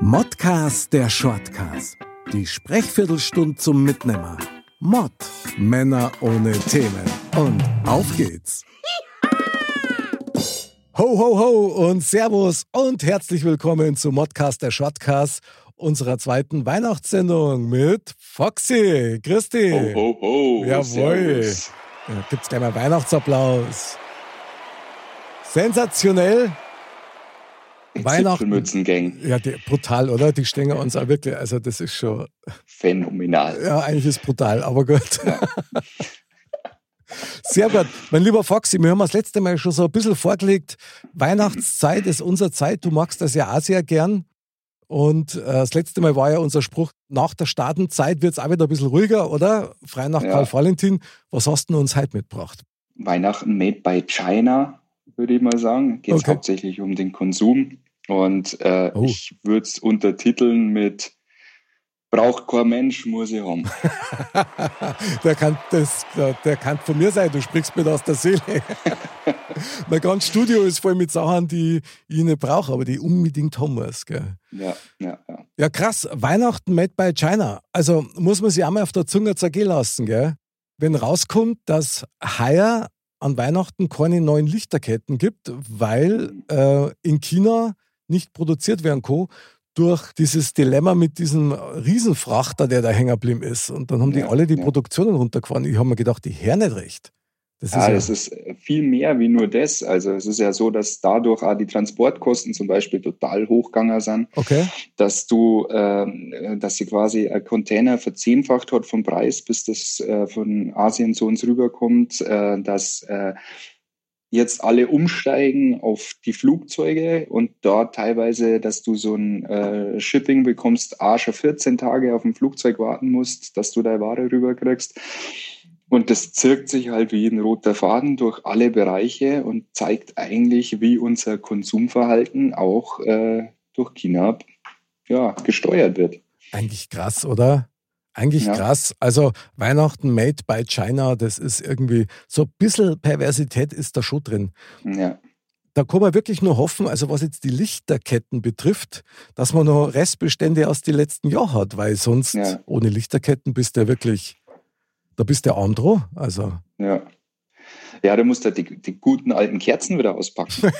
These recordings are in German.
Modcast der Shortcast. Die Sprechviertelstunde zum Mitnehmer. Mod. Männer ohne Themen. Und auf geht's. Ho, ho, ho und Servus und herzlich willkommen zu Modcast der Shortcast, unserer zweiten Weihnachtssendung mit Foxy. Christi. Ho, ho, ho. Jawohl. Servus. Ja, gibt's gleich mal Weihnachtsapplaus. Sensationell. Weihnachten. Zipfelmützengang. Ja, die, brutal, oder? Die stehen uns auch wirklich, also das ist schon, Phänomenal. ja, eigentlich ist brutal, aber gut. Sehr gut. Mein lieber Foxy, wir haben das letzte Mal schon so ein bisschen vorgelegt. Weihnachtszeit ist unsere Zeit. Du magst das ja auch sehr gern. Und äh, das letzte Mal war ja unser Spruch, nach der Stadenzeit wird es auch wieder ein bisschen ruhiger, oder? Frei nach Ja. Karl Valentin. Was hast du denn uns heute mitgebracht? Weihnachten made by China, würde ich mal sagen. Geht es Okay. hauptsächlich um den Konsum. Und äh, Oh. ich würde es untertiteln mit Braucht kein Mensch, muss ich haben. der, kann das, der, der kann von mir sein, du sprichst mir aus der Seele. mein ganzes Studio ist voll mit Sachen, die ich nicht brauche, aber die unbedingt haben muss. Gell? Ja, ja, ja. Ja, krass. Weihnachten made by China. Also muss man sich einmal auf der Zunge zergehen lassen, gell? Wenn rauskommt, dass heuer an Weihnachten keine neuen Lichterketten gibt, weil äh, in China nicht produziert werden kann, durch dieses Dilemma mit diesem Riesenfrachter, der da hängen geblieben ist. Und dann haben die Ja, alle die ja. Produktionen runtergefahren. Ich habe mir gedacht, die hören nicht recht. Das ist Ja, ja, das ist viel mehr wie nur das. Also es ist ja so, dass dadurch auch die Transportkosten zum Beispiel total hochgegangen sind. okay. dass du, ähm, dass sie quasi ein Container verzehnfacht hat vom Preis, bis das äh, von Asien zu uns rüberkommt, äh, dass äh, jetzt alle umsteigen auf die Flugzeuge und dort teilweise, dass du so ein äh, Shipping bekommst, A, schon 14 Tage auf dem Flugzeug warten musst, dass du deine Ware rüberkriegst. Und das zirkt sich halt wie ein roter Faden durch alle Bereiche und zeigt eigentlich, wie unser Konsumverhalten auch äh, durch China ja, gesteuert wird. Eigentlich krass, oder? Eigentlich Ja. krass. Also Weihnachten made by China, das ist irgendwie so ein bisschen Perversität ist da schon drin. Ja, Da kann man wirklich nur hoffen, also was jetzt die Lichterketten betrifft, dass man noch Restbestände aus den letzten Jahren hat, weil sonst Ja. ohne Lichterketten bist du ja wirklich, da bist du arm dran. Also ja. Ja, du musst halt die, die guten alten Kerzen wieder auspacken.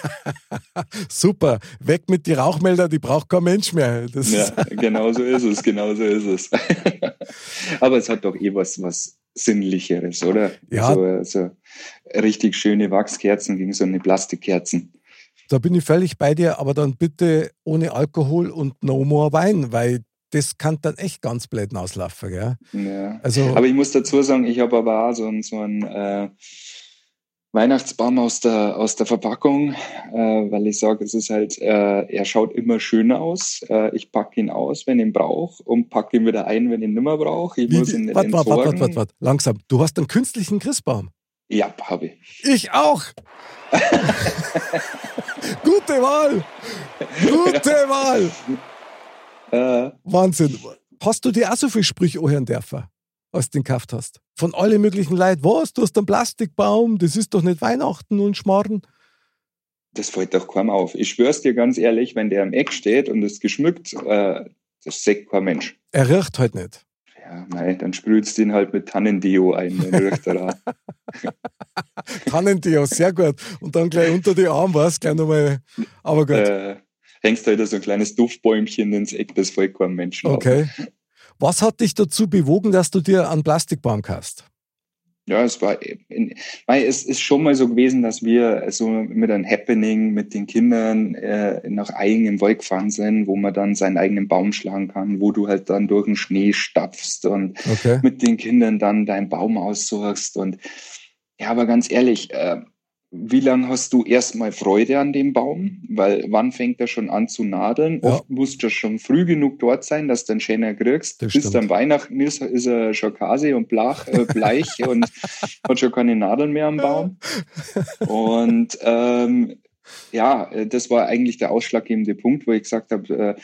super, weg mit die Rauchmelder, die braucht kein Mensch mehr. Das ja, genau so ist es, genau so ist es. Aber es hat doch eh was, was Sinnlicheres, oder? Ja. So, so richtig schöne Wachskerzen gegen so eine Plastikkerzen. da bin ich völlig bei dir, aber dann bitte ohne Alkohol und no more Wein, weil das kann dann echt ganz blöd auslaufen. Gell? Ja. Also, Aber ich muss dazu sagen, ich habe aber auch so einen, so einen äh, Weihnachtsbaum aus der, aus der Verpackung, äh, weil ich sage, es ist halt, äh, er schaut immer schön aus. Äh, ich packe ihn aus, wenn ich ihn brauche und packe ihn wieder ein, wenn ich ihn nimmer brauche. Ich wie, muss ihn nicht warte, warte, warte, entsorgen. warte, warte, langsam. Du hast einen künstlichen Christbaum. Ja, habe ich. Ich auch. Gute Wahl. Gute Wahl. Äh, Wahnsinn. Hast du dir auch so viel Sprüche anhören dürfen, als du den gekauft hast? Von allen möglichen Leuten. Was? Du hast einen Plastikbaum, das ist doch nicht Weihnachten und Schmarrn. das fällt doch kaum auf. Ich schwör's dir ganz ehrlich, wenn der im Eck steht und ist geschmückt, äh, das sagt kein Mensch. Er riecht halt nicht. Ja, mei, dann sprüht's den halt mit Tannendio ein, dann riecht er da. Tannentio, sehr gut. Und dann gleich unter die Arme was, gleich nochmal. Aber gut. äh, hängst halt so ein kleines Duftbäumchen ins Eck, das fällt keinem Menschen auf. Okay. Was hat dich dazu bewogen, dass du dir einen Plastikbaum kaufst? Ja, es war, weil es ist schon mal so gewesen, dass wir so mit einem Happening mit den Kindern äh, nach Eigen im Wald gefahren sind, wo man dann seinen eigenen Baum schlagen kann, wo du halt dann durch den Schnee stapfst und Okay. mit den Kindern dann deinen Baum aussuchst und ja, aber ganz ehrlich, äh, wie lange hast du erstmal Freude an dem Baum? Weil wann fängt er schon an zu nadeln? Ja. Oft musst du schon früh genug dort sein, dass du einen schöner kriegst. Das Bis stimmt. dann Weihnachten ist, ist er schon kasi und blach, äh, bleich und hat schon keine Nadeln mehr am Baum. Und ähm, ja, das war eigentlich der ausschlaggebende Punkt, wo ich gesagt habe, äh,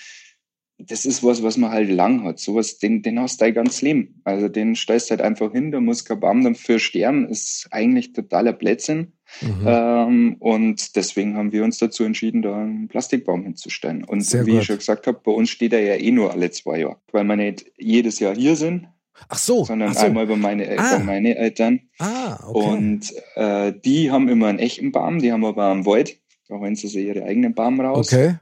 das ist was, was man halt lang hat. Sowas, den, den hast du dein ganz Leben. Also den stellst du halt einfach hin, da muss kein Baum dafür sterben, ist eigentlich totaler Blödsinn. Mhm. Ähm, und deswegen haben wir uns dazu entschieden, da einen Plastikbaum hinzustellen. Und Sehr wie gut. ich schon gesagt habe, bei uns steht er ja eh nur alle zwei Jahre, weil wir nicht jedes Jahr hier sind. Ach so. Sondern ach so. einmal bei, meine, ah. bei meine Eltern. Ah, okay. Und äh, die haben immer einen echten Baum, die haben aber am Wald. Da holen sie sich ihre eigenen Baum raus. Okay.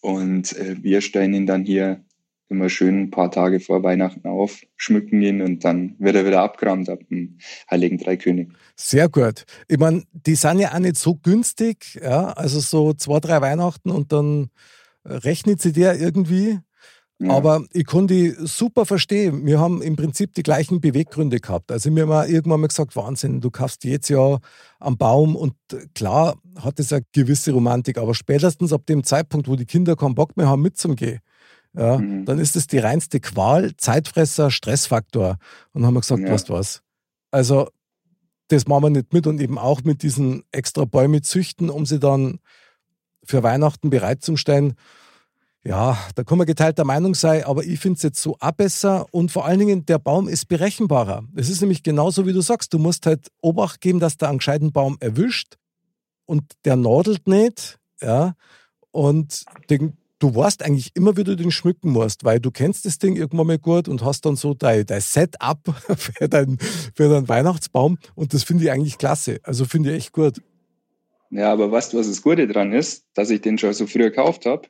Und äh, wir stellen ihn dann hier immer schön ein paar Tage vor Weihnachten auf, schmücken ihn und dann wird er wieder abgerammt ab dem Heiligen Dreikönig. Sehr gut. Ich meine, die sind ja auch nicht so günstig, ja, also so zwei, drei Weihnachten und dann rechnet sie der irgendwie. Ja. Aber ich konnte die super verstehen. Wir haben im Prinzip die gleichen Beweggründe gehabt. Also mir haben irgendwann mal gesagt, Wahnsinn, du kaufst jetzt ja am Baum und klar hat es eine gewisse Romantik, aber spätestens ab dem Zeitpunkt, wo die Kinder keinen Bock mehr haben mitzugehen, ja, mhm. dann ist es die reinste Qual, Zeitfresser, Stressfaktor. Und dann haben wir gesagt, ja. weißt was? Also, das machen wir nicht mit und eben auch mit diesen extra Bäume züchten, um sie dann für Weihnachten bereitzustellen. Ja, da kann man geteilter Meinung sein, aber ich finde es jetzt so auch besser und vor allen Dingen, der Baum ist berechenbarer. Es ist nämlich genauso, wie du sagst, du musst halt Obacht geben, dass der einen gescheiten Baum erwischt und der nadelt nicht, ja, und den, du weißt eigentlich immer, wie du den schmücken musst, weil du kennst das Ding irgendwann mal gut und hast dann so dein, dein Setup für, dein, für deinen Weihnachtsbaum und das finde ich eigentlich klasse. Also finde ich echt gut. Ja, aber weißt du, was das Gute dran ist, dass ich den schon so früh gekauft habe?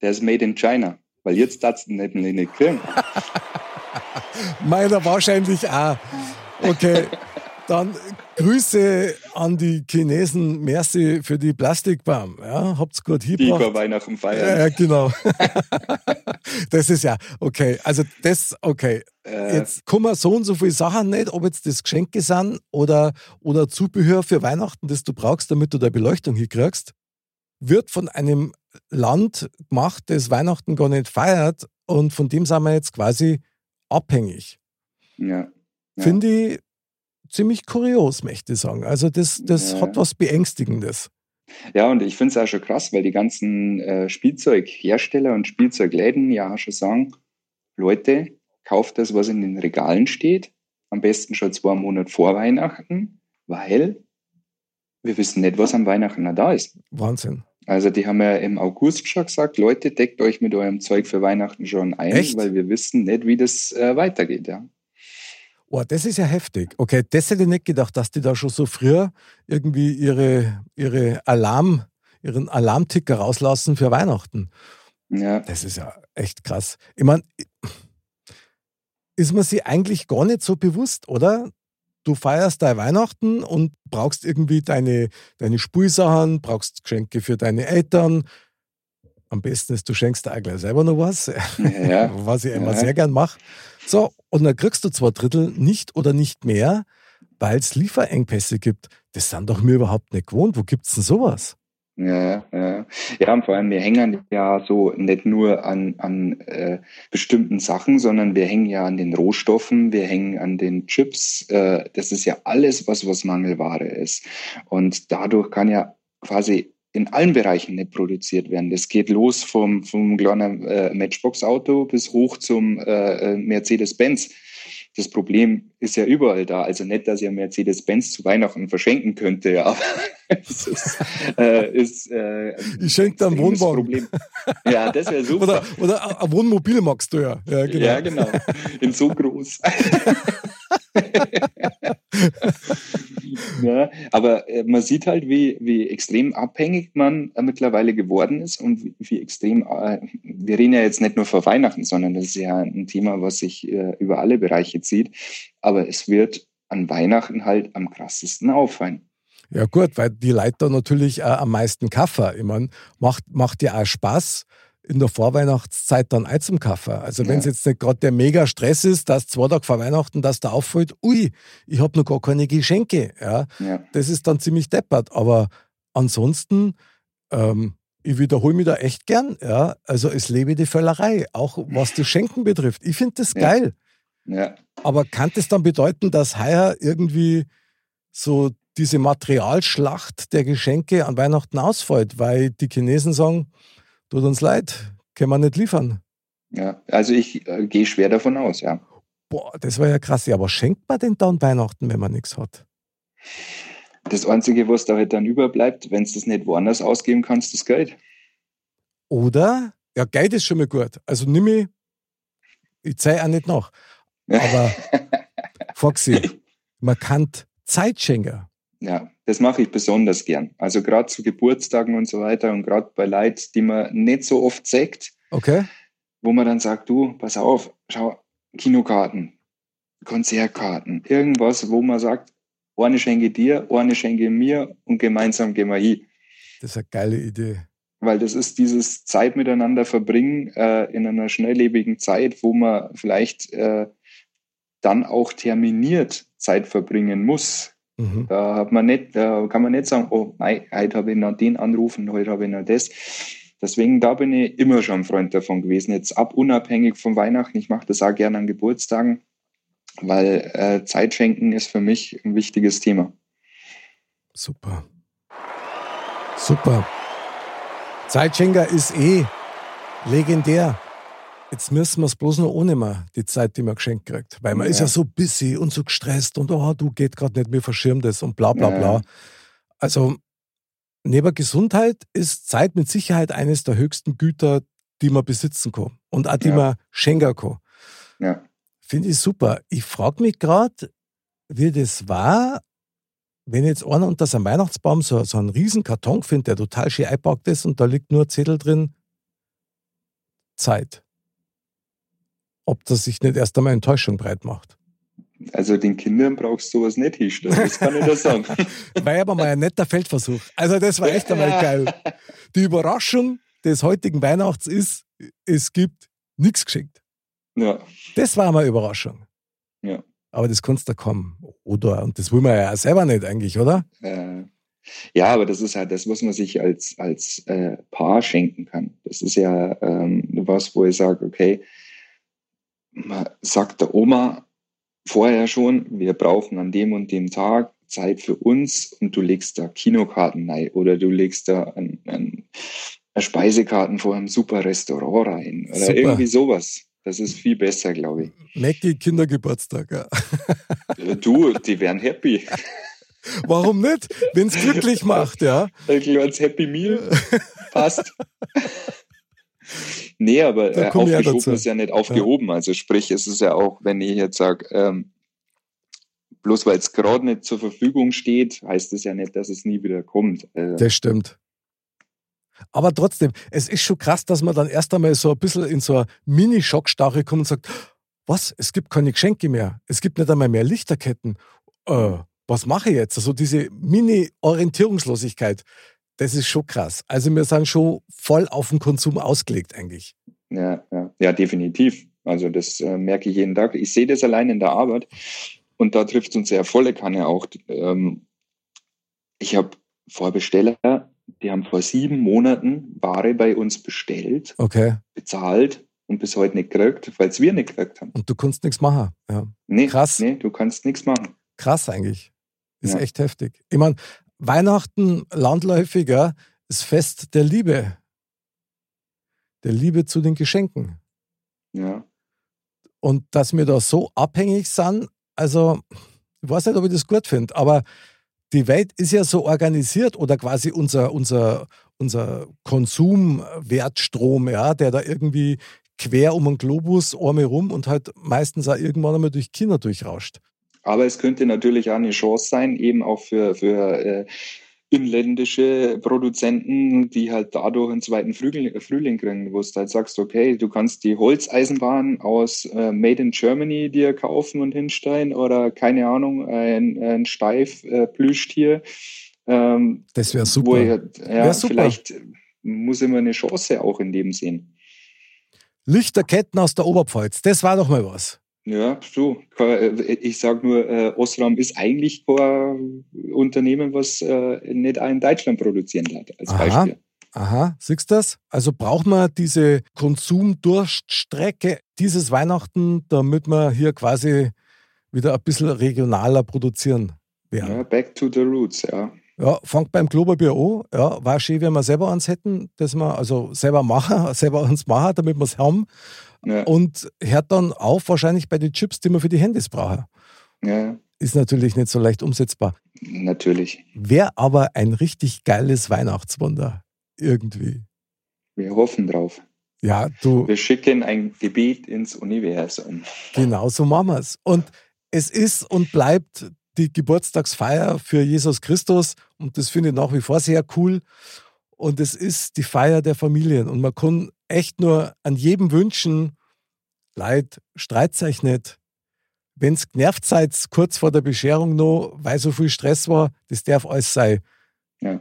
Der ist made in China, weil jetzt darfst du nicht, nicht kriegen. Meiner wahrscheinlich auch. Okay. Dann Grüße an die Chinesen. Merci für die Plastikbaum. Ja, habt's gut hingebracht. Die Weihnachten feiern. Ja, genau. das ist ja, okay. Also das, okay. Äh, jetzt kommen so und so viele Sachen nicht, ob jetzt das Geschenke sind oder, oder Zubehör für Weihnachten, das du brauchst, damit du da Beleuchtung hinkriegst, wird von einem Land gemacht, das Weihnachten gar nicht feiert und von dem sind wir jetzt quasi abhängig. Ja. ja. Finde ich ziemlich kurios, möchte ich sagen. Also das, das ja. hat was Beängstigendes. Ja, und ich finde es auch schon krass, weil die ganzen äh, Spielzeughersteller und Spielzeugläden ja schon sagen, Leute, kauft das, was in den Regalen steht, am besten schon zwei Monate vor Weihnachten, weil wir wissen nicht, was am Weihnachten noch da ist. Wahnsinn. Also die haben ja im August schon gesagt, Leute, deckt euch mit eurem Zeug für Weihnachten schon ein, Echt? weil wir wissen nicht, wie das äh, weitergeht. Ja. Oh, das ist ja heftig. Okay, das hätte ich nicht gedacht, dass die da schon so früh irgendwie ihre, ihre Alarm, ihren Alarmticker rauslassen für Weihnachten. Ja. Das ist ja echt krass. Ich meine, ist man sich eigentlich gar nicht so bewusst, oder? Du feierst dein Weihnachten und brauchst irgendwie deine, deine Spulsachen, brauchst Geschenke für deine Eltern. Am besten ist, du schenkst dir gleich selber noch was, ja. was ich immer ja. sehr gern mache. So, und dann kriegst du zwei Drittel nicht oder nicht mehr, weil es Lieferengpässe gibt. Das sind doch mir überhaupt nicht gewohnt. Wo gibt es denn sowas? Ja, ja. Ja, und vor allem, wir hängen ja so nicht nur an, an äh, bestimmten Sachen, sondern wir hängen ja an den Rohstoffen, wir hängen an den Chips. Äh, das ist ja alles, was, was Mangelware ist. Und dadurch kann ja quasi in allen Bereichen nicht produziert werden. Das geht los vom, vom kleinen äh, Matchbox-Auto bis hoch zum äh, äh, Mercedes-Benz. Das Problem ist ja überall da. Also nicht, dass ihr Mercedes-Benz zu Weihnachten verschenken könnte, ja, aber es ist, äh, ist äh, Ich schenke dann Wohnwagen. Problem. Ja, das wäre super. Oder, oder ein Wohnmobil magst du ja. Ja, genau. Ja, genau. In so groß. ja, aber äh, man sieht halt, wie, wie extrem abhängig man äh, mittlerweile geworden ist und wie, wie extrem, äh, wir reden ja jetzt nicht nur vor Weihnachten, sondern das ist ja ein Thema, was sich über alle Bereiche zieht. Aber es wird an Weihnachten halt am krassesten auffallen. Ja gut, weil die Leute natürlich am meisten Kaffee. Ich meine, macht, macht ja auch Spaß, in der Vorweihnachtszeit dann ein zum Kaffee. Also wenn es jetzt nicht gerade der mega Stress ist, dass zwei Tage vor Weihnachten, dass da auffällt, ui, ich habe noch gar keine Geschenke. Ja, Ja. das ist dann ziemlich deppert. Aber ansonsten, ähm, ich wiederhole mich da echt gern. Ja, also es lebe die Völlerei, auch was das Schenken betrifft. Ich finde das Ja. geil. Ja. Aber kann das dann bedeuten, dass heuer irgendwie so diese Materialschlacht der Geschenke an Weihnachten ausfällt, weil die Chinesen sagen, tut uns leid, können wir nicht liefern. ja. Also ich äh, gehe schwer davon aus, ja. Boah, das war ja krass. Ja, aber schenkt man denn dann Weihnachten, wenn man nichts hat? Das Einzige, was da halt dann überbleibt, wenn du das nicht woanders ausgeben kannst, das Geld. Oder? Ja, Geld ist schon mal gut. Also nimm ich, ich zeige auch nicht nach. Aber Foxy, man kann Zeit schenken. Ja, das mache ich besonders gern. Also gerade zu Geburtstagen und so weiter und gerade bei Leid, die man nicht so oft sagt, Okay? wo man dann sagt, du, pass auf, schau, Kinokarten, Konzertkarten, irgendwas, wo man sagt, eine schenke dir, eine schenke mir und gemeinsam gehen wir hin. Das ist eine geile Idee. Weil das ist dieses Zeit miteinander verbringen äh, in einer schnelllebigen Zeit, wo man vielleicht äh, dann auch terminiert Zeit verbringen muss. Mhm. Da hat man nicht, da kann man nicht sagen, oh, mei, heute habe ich noch den anrufen, heute habe ich noch das. Deswegen, da bin ich immer schon ein Freund davon gewesen. Jetzt ab unabhängig von Weihnachten, ich mache das auch gerne an Geburtstagen, weil äh, Zeit schenken ist für mich ein wichtiges Thema. Super. Super. Zeitschenker ist eh legendär. Jetzt müssen wir es bloß noch ohne mal, die Zeit, die man geschenkt kriegt. Weil man Ja. ist ja so busy und so gestresst und oh, du geht gerade nicht, mir verschirmt das und bla bla Ja. bla. Also neben Gesundheit ist Zeit mit Sicherheit eines der höchsten Güter, die man besitzen kann. Und auch die Ja. man schenken kann. Ja. Finde ich super. Ich frage mich gerade, wie das war, wenn jetzt einer unter seinem Weihnachtsbaum so, so einen riesen Karton findet, der total schön eingepackt ist und da liegt nur ein Zettel drin, Zeit. Ob das sich nicht erst einmal Enttäuschung breit macht. Also den Kindern brauchst du sowas nicht hinstellen, das kann ich dir sagen. War aber mal ein netter Feldversuch. Also das war echt einmal geil. Die Überraschung des heutigen Weihnachts ist, es gibt nichts geschenkt. Ja, Das war mal Überraschung. Ja. Aber das kannst du kommen. Oder? Und das will man ja selber nicht eigentlich, oder? äh, ja, aber das ist halt das, was man sich als, als äh, Paar schenken kann. Das ist ja ähm, was, wo ich sage, okay, man sagt der Oma vorher schon, wir brauchen an dem und dem Tag Zeit für uns und du legst da Kinokarten rein oder du legst da ein, ein, eine Speisekarten vor einem super Restaurant rein oder Super. irgendwie sowas. Das ist viel besser, glaube ich. Mackie Kindergeburtstag. Ja. Äh, Du, die wären happy. Warum nicht? Wenn es glücklich macht, ja. Ein kleines Happy Meal passt. nee, aber äh, aufgeschoben ist ja nicht aufgehoben. Also sprich, es ist ja auch, wenn ich jetzt sage, ähm, bloß weil es gerade nicht zur Verfügung steht, heißt es ja nicht, dass es nie wieder kommt. Also, Das stimmt. Aber trotzdem, es ist schon krass, dass man dann erst einmal so ein bisschen in so eine Mini-Schockstarre kommt und sagt, was, es gibt keine Geschenke mehr, es gibt nicht einmal mehr Lichterketten. Äh, was mache ich jetzt? Also diese Mini-Orientierungslosigkeit, das ist schon krass. Also wir sind schon voll auf den Konsum ausgelegt eigentlich. ja, ja, ja, definitiv. Also das äh, merke ich jeden Tag. Ich sehe das allein in der Arbeit und da trifft uns ja volle Kanne auch. Ähm, ich habe Vorbesteller, die haben vor sieben Monaten Ware bei uns bestellt Okay. bezahlt und bis heute nicht gekriegt, weil es wir nicht gekriegt haben. Und du kannst nichts machen. Ja. Nee, Krass. Nee, du kannst nichts machen. Krass eigentlich. Ist Ja. echt heftig. Ich meine, Weihnachten landläufiger ist Fest der Liebe. Der Liebe zu den Geschenken. Ja. Und dass wir da so abhängig sind, also ich weiß nicht, ob ich das gut finde, aber die Welt ist ja so organisiert oder quasi unser, unser, unser Konsumwertstrom, ja, der da irgendwie quer um den Globus einmal rum und halt meistens auch irgendwann einmal durch China durchrauscht. Aber es könnte natürlich auch eine Chance sein, eben auch für, für äh, inländische Produzenten, die halt dadurch einen zweiten Frühling, Frühling kriegen, wo du halt sagst, okay, du kannst die Holzeisenbahn aus äh, Made in Germany dir kaufen und hinstellen oder keine Ahnung, ein, ein Steif äh, Plüschtier. Ähm, Das wäre super. ich, halt, ja, Wär super. vielleicht muss immer eine Chance auch in dem sehen. Lichterketten aus der Oberpfalz, das war doch mal was. Ja, so. Ich sage nur, äh, Osram ist eigentlich kein Unternehmen, was äh, nicht in Deutschland produzieren hat, als Aha. Beispiel. Aha, siehst du das? Also braucht man diese Konsumdurststrecke dieses Weihnachten, damit wir hier quasi wieder ein bisschen regionaler produzieren werden. Ja, back to the roots, ja. Ja, fangt beim Kloberbier an. Ja, war schön, wenn wir selber eins hätten, dass wir also selber machen, selber uns machen, damit wir es haben. Ja, Und hört dann auf, wahrscheinlich bei den Chips, die wir für die Handys brauchen. ja Ist natürlich nicht so leicht umsetzbar. natürlich. Wäre aber ein richtig geiles Weihnachtswunder. Irgendwie. Wir hoffen drauf. Ja, du, Wir schicken ein Gebet ins Universum. genau so machen wir es. Und es ist und bleibt die Geburtstagsfeier für Jesus Christus. Und das finde ich nach wie vor sehr cool. Und es ist die Feier der Familien. Und man kann echt nur an jedem wünschen, Leid, streit euch nicht. Wenn's genervt seid, kurz vor der Bescherung noch, weil so viel Stress war, das darf alles sein. Ja.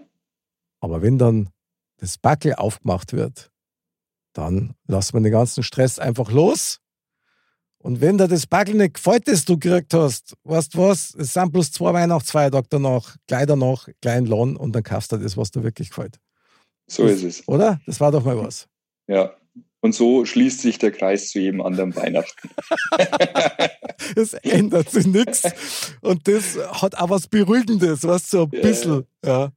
Aber wenn dann das Backel aufgemacht wird, dann lassen wir den ganzen Stress einfach los. Und wenn dir das Backel nicht gefällt, das du gekriegt hast, weißt du was, es sind bloß zwei Weihnachtsfeiertage danach, gleich danach, klein Lohn und dann kaufst du das, was dir wirklich gefällt. So ist es. Oder? Das war doch mal was. Ja. Und so schließt sich der Kreis zu jedem anderen Weihnachten. Es ändert sich nichts. Und das hat auch was Beruhigendes, was so ein Ja, bisschen. Ja.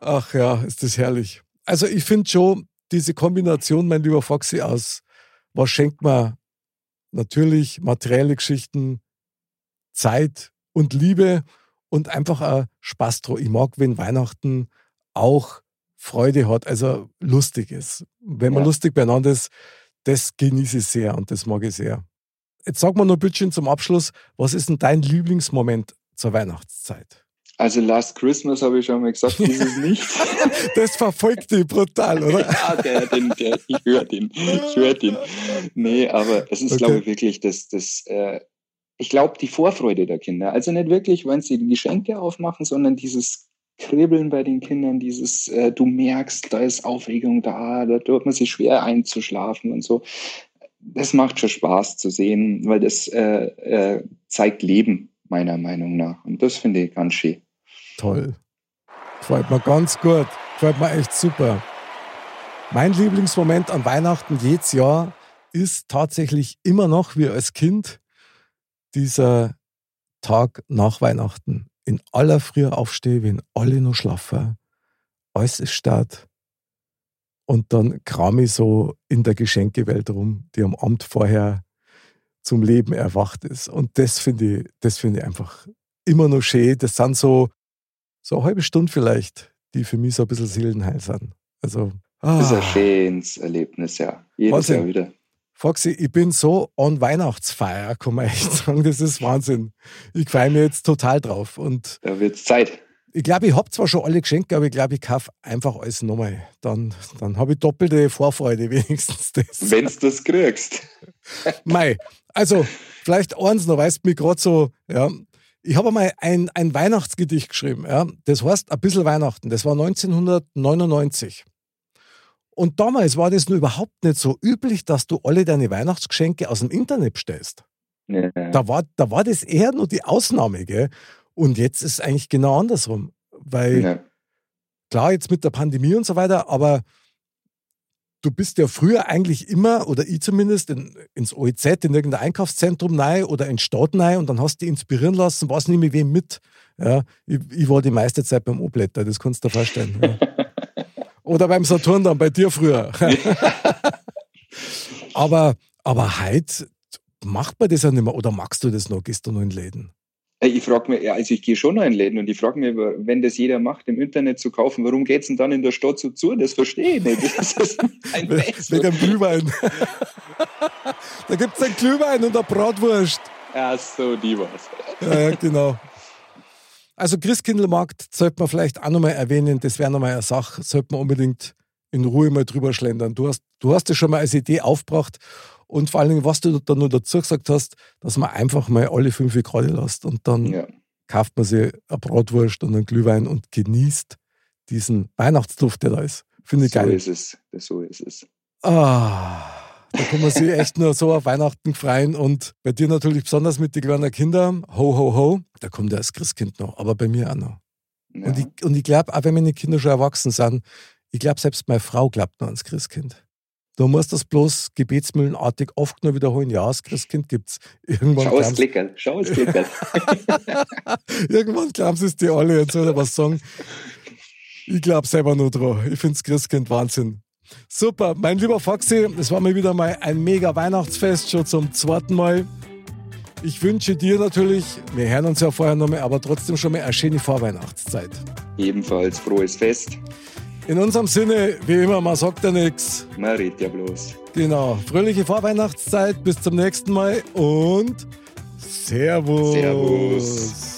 Ach ja, ist das herrlich. Also ich finde schon, diese Kombination, mein lieber Foxy, aus was schenkt man natürlich materielle Geschichten, Zeit und Liebe und einfach auch Spaß drauf. Ich mag, wenn Weihnachten auch Freude hat, also lustig ist. Wenn man Ja. lustig beieinander ist, das genieße ich sehr und das mag ich sehr. Jetzt sag mal noch ein bisschen zum Abschluss, was ist denn dein Lieblingsmoment zur Weihnachtszeit? Also Last Christmas habe ich schon mal gesagt, ist es nicht. Das verfolgt dich brutal, oder? ja, der, den, der, ich höre den. Ich höre den. Nee, aber es ist, Okay. glaube ich, wirklich das, das äh, ich glaube, die Vorfreude der Kinder. Also nicht wirklich, wenn sie die Geschenke aufmachen, sondern dieses Kribbeln bei den Kindern, dieses, äh, du merkst, da ist Aufregung da, da tut man sich schwer einzuschlafen und so. Das macht schon Spaß zu sehen, weil das äh, äh, zeigt Leben, meiner Meinung nach. Und das finde ich ganz schön. Toll. Gefällt mir ganz gut. Gefällt mir echt super. Mein Lieblingsmoment an Weihnachten jedes Jahr ist tatsächlich immer noch wie als Kind dieser Tag nach Weihnachten. In aller Früh aufstehe, wenn alle noch schlafen. Alles ist start. Und dann kram ich so in der Geschenkewelt rum, die am Abend vorher zum Leben erwacht ist. Und das finde ich, das finde ich einfach immer noch schön. Das sind so, so eine halbe Stunde vielleicht, die für mich so ein bisschen Seelenheil sind. Also, Das ist ein ah, schönes Erlebnis, ja. Jedes Wahnsinn. Jahr wieder. Foxy, ich bin so on Weihnachtsfeier, kann man echt sagen. Das ist Wahnsinn. Ich freue mich jetzt total drauf. Und Da wird's Zeit. ich glaube, ich habe zwar schon alle Geschenke, aber ich glaube, ich kaufe einfach alles nochmal. Dann, dann habe ich doppelte Vorfreude, wenigstens das. Wenn's das kriegst. Mei, also vielleicht eins noch, weißt du, mich gerade so, ja. Ich habe einmal ein, ein Weihnachtsgedicht geschrieben, ja. Das heißt ein bisschen Weihnachten. Das war 1999. Und damals war das nur überhaupt nicht so üblich, dass du alle deine Weihnachtsgeschenke aus dem Internet bestellst. Ja. Da war, da war das eher nur die Ausnahme, gell? Und jetzt ist es eigentlich genau andersrum. Weil Ja. klar, jetzt mit der Pandemie und so weiter, aber du bist ja früher eigentlich immer, oder ich zumindest, in, ins OEZ, in irgendein Einkaufszentrum rein oder in Stadt rein und dann hast du dich inspirieren lassen, was nehme ich wem mit. Ja, ich, ich war die meiste Zeit beim Oblätter, das kannst du dir vorstellen. Ja. Oder beim Saturn dann, bei dir früher. aber, aber heute macht man das ja nicht mehr. Oder magst du das noch? Gehst du noch in Läden? Äh, Ich frage mich, also ich gehe schon noch in Läden und ich frage mich, wenn das jeder macht, im Internet zu kaufen, warum geht's denn dann in der Stadt so zu? Das verstehe ich nicht. Das ist ein. Wegen dem Glühwein. da gibt es einen Glühwein und eine Bratwurst. Ach so, die war's. Ja, ja, genau. Also Christkindlmarkt sollte man vielleicht auch nochmal erwähnen, das wäre nochmal eine Sache, sollte man unbedingt in Ruhe mal drüber schlendern. Du hast, du hast das schon mal als Idee aufgebracht und vor allen Dingen, was du da nur dazu gesagt hast, dass man einfach mal alle fünf gerade lässt und dann Ja. kauft man sich eine Bratwurst und einen Glühwein und genießt diesen Weihnachtsduft, der da ist. Finde ich So geil. ist es. So ist es. Ah, Da kann man sich echt nur so auf Weihnachten freuen und bei dir natürlich besonders mit den kleinen Kindern. Ho, ho, ho. Da kommt ja das Christkind noch, aber bei mir auch noch. Ja. Und ich, und ich glaube, auch wenn meine Kinder schon erwachsen sind, ich glaube, selbst meine Frau glaubt noch ans Christkind. Du musst das bloß gebetsmühlenartig oft nur wiederholen. Ja, das Christkind gibt es. Irgendwann schau es klickern, schau es klickern. Irgendwann glauben sie es dir alle und soll was sagen. Ich glaube selber nur dran. Ich finde das Christkind Wahnsinn. Super, mein lieber Foxy, es war mir wieder mal ein mega Weihnachtsfest, schon zum zweiten Mal. Ich wünsche dir natürlich, wir hören uns ja vorher nochmal, aber trotzdem schon mal eine schöne Vorweihnachtszeit. Ebenfalls frohes Fest. In unserem Sinne, wie immer, man sagt ja nichts. Man redet ja bloß. Genau. Fröhliche Vorweihnachtszeit. Bis zum nächsten Mal und Servus. Servus.